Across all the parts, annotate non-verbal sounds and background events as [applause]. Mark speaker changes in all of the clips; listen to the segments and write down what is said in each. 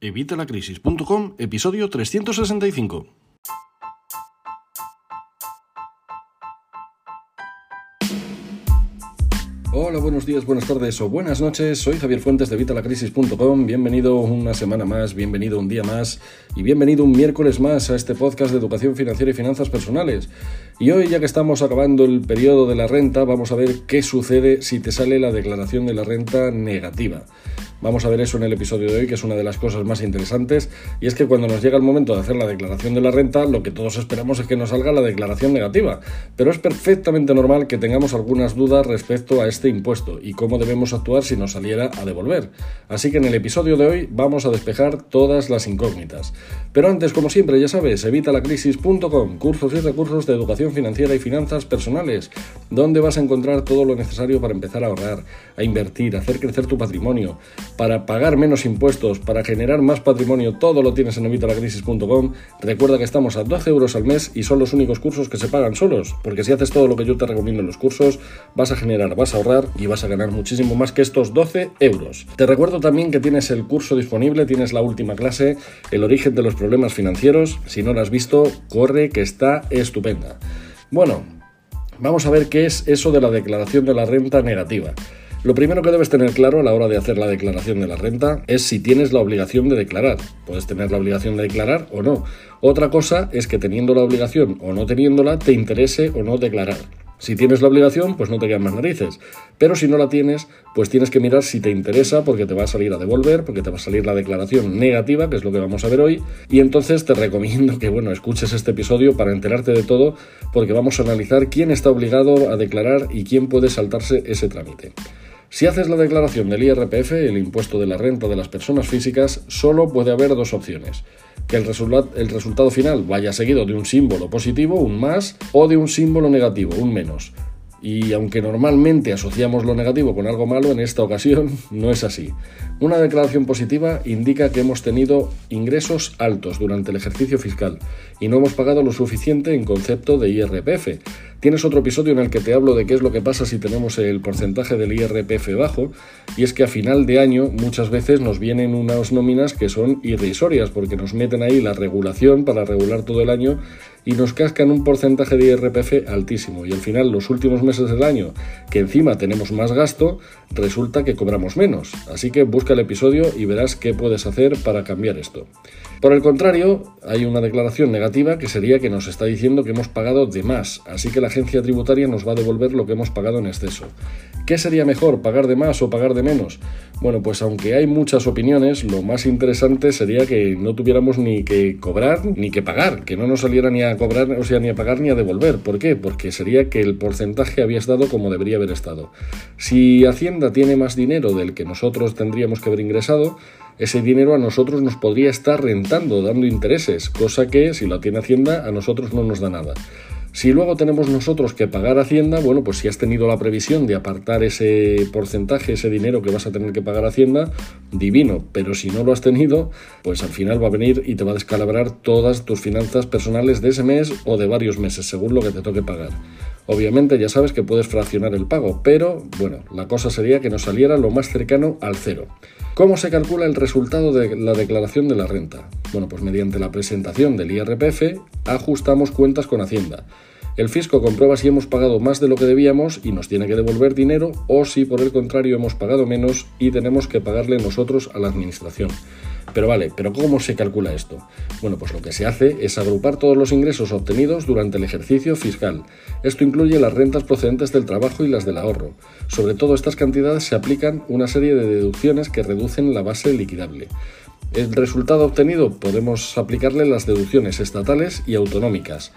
Speaker 1: Evitalacrisis.com, episodio 365. Hola, buenos días, buenas tardes o buenas noches. Soy Javier Fuentes de Vitalacrisis.com. Bienvenido una semana más, bienvenido un día más y bienvenido un miércoles más a este podcast de educación financiera y finanzas personales. Y hoy, ya que estamos acabando el periodo de la renta, vamos a ver qué sucede si te sale la declaración de la renta negativa. Vamos a ver eso en el episodio de hoy, que es una de las cosas más interesantes, y es que cuando nos llega el momento de hacer la declaración de la renta, lo que todos esperamos es que nos salga la declaración negativa, pero es perfectamente normal que tengamos algunas dudas respecto a este impuesto y cómo debemos actuar si nos saliera a devolver. Así que en el episodio de hoy vamos a despejar todas las incógnitas. Pero antes, como siempre, ya sabes, evitalacrisis.com, cursos y recursos de educación financiera y finanzas personales, donde vas a encontrar todo lo necesario para empezar a ahorrar, a invertir, a hacer crecer tu patrimonio, para pagar menos impuestos, para generar más patrimonio, todo lo tienes en evitalacrisis.com. Recuerda que estamos a 12 euros al mes y son los únicos cursos que se pagan solos, porque si haces todo lo que yo te recomiendo en los cursos, vas a generar, vas a ahorrar y vas a ganar muchísimo más que estos 12 euros. Te recuerdo también que tienes el curso disponible, tienes la última clase, el origen de los problemas financieros. Si no lo has visto, corre que está estupenda. Bueno, vamos a ver qué es eso de la declaración de la renta negativa. Lo primero que debes tener claro a la hora de hacer la declaración de la renta es si tienes la obligación de declarar. Puedes tener la obligación de declarar o no. Otra cosa es que teniendo la obligación o no teniéndola te interese o no declarar. Si tienes la obligación, pues no te quedan más narices. Pero si no la tienes, pues tienes que mirar si te interesa, porque te va a salir a devolver, porque te va a salir la declaración negativa, que es lo que vamos a ver hoy. Y entonces te recomiendo que, bueno, escuches este episodio para enterarte de todo, porque vamos a analizar quién está obligado a declarar y quién puede saltarse ese trámite. Si haces la declaración del IRPF, el impuesto de la renta de las personas físicas, solo puede haber dos opciones. Que el, el, resultado final vaya seguido de un símbolo positivo, un más, o de un símbolo negativo, un menos. Y aunque normalmente asociamos lo negativo con algo malo, en esta ocasión [laughs] no es así. Una declaración positiva indica que hemos tenido ingresos altos durante el ejercicio fiscal y no hemos pagado lo suficiente en concepto de IRPF. Tienes otro episodio en el que te hablo de qué es lo que pasa si tenemos el porcentaje del IRPF bajo y es que a final de año muchas veces nos vienen unas nóminas que son irrisorias porque nos meten ahí la regulación para regular todo el año y nos cascan un porcentaje de IRPF altísimo y al final los últimos meses del año que encima tenemos más gasto resulta que cobramos menos. Así que busca el episodio y verás qué puedes hacer para cambiar esto. Por el contrario, hay una declaración negativa que sería que nos está diciendo que hemos pagado de más, así que la agencia tributaria nos va a devolver lo que hemos pagado en exceso. ¿Qué sería mejor, pagar de más o pagar de menos? Bueno, pues aunque hay muchas opiniones, lo más interesante sería que no tuviéramos ni que cobrar ni que pagar, que no nos saliera ni a cobrar, o sea, ni a pagar ni a devolver. ¿Por qué? Porque sería que el porcentaje había estado como debería haber estado. Si Hacienda tiene más dinero del que nosotros tendríamos que haber ingresado, ese dinero a nosotros nos podría estar rentando, dando intereses, cosa que si lo tiene Hacienda a nosotros no nos da nada. Si luego tenemos nosotros que pagar Hacienda, bueno, pues si has tenido la previsión de apartar ese porcentaje, ese dinero que vas a tener que pagar Hacienda, divino, pero si no lo has tenido, pues al final va a venir y te va a descalabrar todas tus finanzas personales de ese mes o de varios meses, según lo que te toque pagar. Obviamente ya sabes que puedes fraccionar el pago, pero bueno, la cosa sería que nos saliera lo más cercano al cero. ¿Cómo se calcula el resultado de la declaración de la renta? Bueno, pues mediante la presentación del IRPF ajustamos cuentas con Hacienda. El fisco comprueba si hemos pagado más de lo que debíamos y nos tiene que devolver dinero o si por el contrario hemos pagado menos y tenemos que pagarle nosotros a la administración. Pero vale, ¿pero cómo se calcula esto? Bueno, pues lo que se hace es agrupar todos los ingresos obtenidos durante el ejercicio fiscal. Esto incluye las rentas procedentes del trabajo y las del ahorro. Sobre todo estas cantidades se aplican una serie de deducciones que reducen la base liquidable. El resultado obtenido podemos aplicarle las deducciones estatales y autonómicas.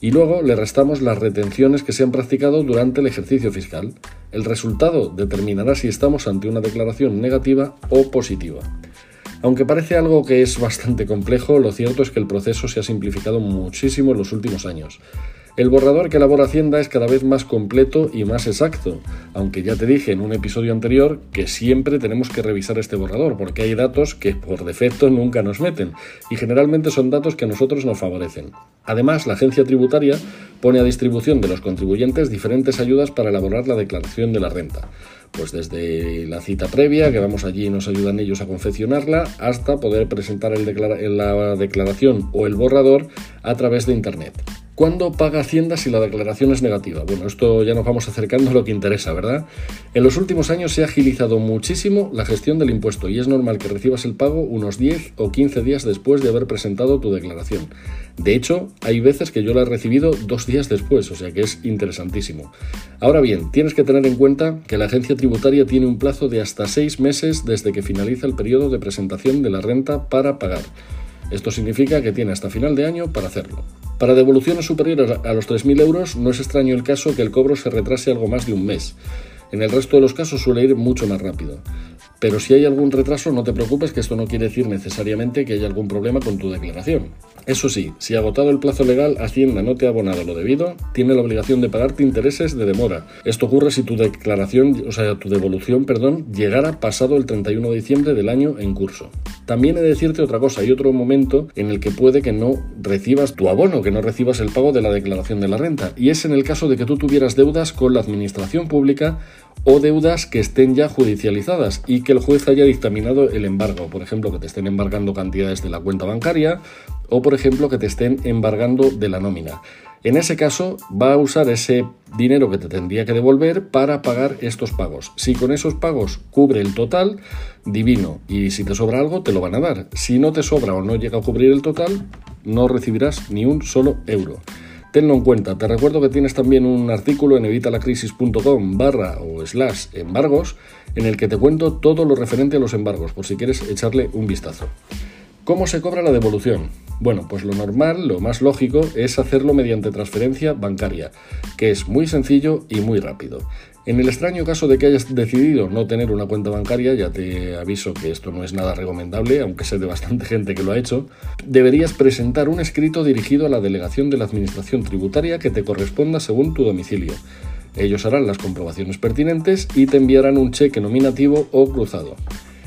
Speaker 1: Y luego le restamos las retenciones que se han practicado durante el ejercicio fiscal. El resultado determinará si estamos ante una declaración negativa o positiva. Aunque parece algo que es bastante complejo, lo cierto es que el proceso se ha simplificado muchísimo en los últimos años. El borrador que elabora Hacienda es cada vez más completo y más exacto, aunque ya te dije en un episodio anterior que siempre tenemos que revisar este borrador, porque hay datos que por defecto nunca nos meten, y generalmente son datos que a nosotros nos favorecen. Además, la agencia tributaria pone a distribución de los contribuyentes diferentes ayudas para elaborar la declaración de la renta. Pues desde la cita previa, que vamos allí y nos ayudan ellos a confeccionarla, hasta poder presentar la declaración o el borrador a través de Internet. ¿Cuándo paga Hacienda si la declaración es negativa? Bueno, esto ya nos vamos acercando a lo que interesa, ¿verdad? En los últimos años se ha agilizado muchísimo la gestión del impuesto y es normal que recibas el pago unos 10 o 15 días después de haber presentado tu declaración. De hecho, hay veces que yo la he recibido dos días después, o sea que es interesantísimo. Ahora bien, tienes que tener en cuenta que la agencia tributaria tiene un plazo de hasta seis meses desde que finaliza el periodo de presentación de la renta para pagar. Esto significa que tiene hasta final de año para hacerlo. Para devoluciones superiores a los 3.000 euros no es extraño el caso que el cobro se retrase algo más de un mes. En el resto de los casos suele ir mucho más rápido. Pero si hay algún retraso, no te preocupes que esto no quiere decir necesariamente que haya algún problema con tu declaración. Eso sí, si agotado el plazo legal Hacienda no te ha abonado lo debido, tiene la obligación de pagarte intereses de demora. Esto ocurre si tu declaración, o sea, tu devolución, perdón, llegara pasado el 31 de diciembre del año en curso. También he de decirte otra cosa, hay otro momento en el que puede que no recibas tu abono, que no recibas el pago de la declaración de la renta, y es en el caso de que tú tuvieras deudas con la administración pública o deudas que estén ya judicializadas y que el juez haya dictaminado el embargo, por ejemplo, que te estén embargando cantidades de la cuenta bancaria o por ejemplo que te estén embargando de la nómina. En ese caso va a usar ese dinero que te tendría que devolver para pagar estos pagos. Si con esos pagos cubre el total, divino. Y si te sobra algo, te lo van a dar. Si no te sobra o no llega a cubrir el total, no recibirás ni un solo euro. Tenlo en cuenta. Te recuerdo que tienes también un artículo en evitalacrisis.com barra o slash embargos en el que te cuento todo lo referente a los embargos, por si quieres echarle un vistazo. ¿Cómo se cobra la devolución? Bueno, pues lo normal, lo más lógico, es hacerlo mediante transferencia bancaria, que es muy sencillo y muy rápido. En el extraño caso de que hayas decidido no tener una cuenta bancaria, ya te aviso que esto no es nada recomendable, aunque sé de bastante [laughs] gente que lo ha hecho, deberías presentar un escrito dirigido a la delegación de la Administración Tributaria que te corresponda según tu domicilio. Ellos harán las comprobaciones pertinentes y te enviarán un cheque nominativo o cruzado.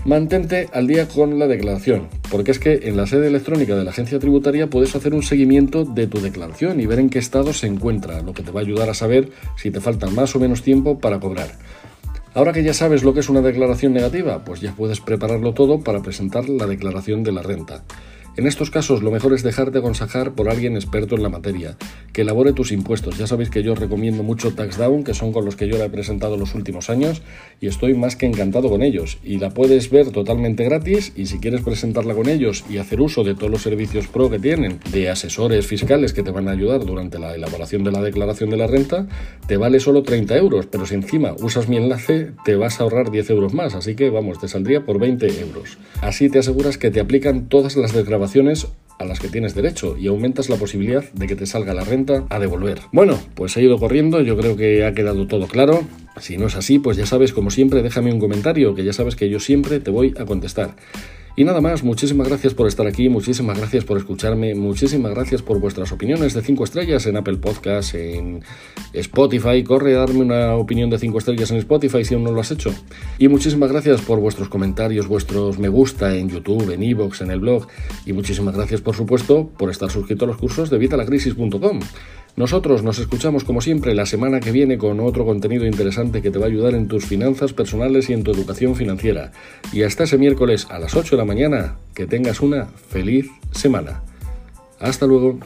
Speaker 1: Mantente al día con la declaración, porque es que en la sede electrónica de la agencia tributaria puedes hacer un seguimiento de tu declaración y ver en qué estado se encuentra, lo que te va a ayudar a saber si te falta más o menos tiempo para cobrar. Ahora que ya sabes lo que es una declaración negativa, pues ya puedes prepararlo todo para presentar la declaración de la renta. En estos casos lo mejor es dejarte aconsejar por alguien experto en la materia, que elabore tus impuestos. Ya sabéis que yo recomiendo mucho TaxDown, que son con los que yo la he presentado los últimos años, y estoy más que encantado con ellos. Y la puedes ver totalmente gratis, y si quieres presentarla con ellos y hacer uso de todos los servicios pro que tienen, de asesores fiscales que te van a ayudar durante la elaboración de la declaración de la renta, te vale solo 30 euros, pero si encima usas mi enlace, te vas a ahorrar 10 euros más, así que vamos, te saldría por 20 euros. Así te aseguras que te aplican todas las declaraciones a las que tienes derecho y aumentas la posibilidad de que te salga la renta a devolver. Bueno, pues he ido corriendo, yo creo que ha quedado todo claro. Si no es así, pues ya sabes, como siempre, déjame un comentario, que ya sabes que yo siempre te voy a contestar. Y nada más, muchísimas gracias por estar aquí, muchísimas gracias por escucharme, muchísimas gracias por vuestras opiniones de 5 estrellas en Apple Podcasts, en Spotify. Corre a darme una opinión de 5 estrellas en Spotify si aún no lo has hecho. Y muchísimas gracias por vuestros comentarios, vuestros me gusta en YouTube, en Evox, en el blog. Y muchísimas gracias, por supuesto, por estar suscrito a los cursos de vitalacrisis.com. Nosotros nos escuchamos como siempre la semana que viene con otro contenido interesante que te va a ayudar en tus finanzas personales y en tu educación financiera. Y hasta ese miércoles a las 8 de la mañana, que tengas una feliz semana. Hasta luego.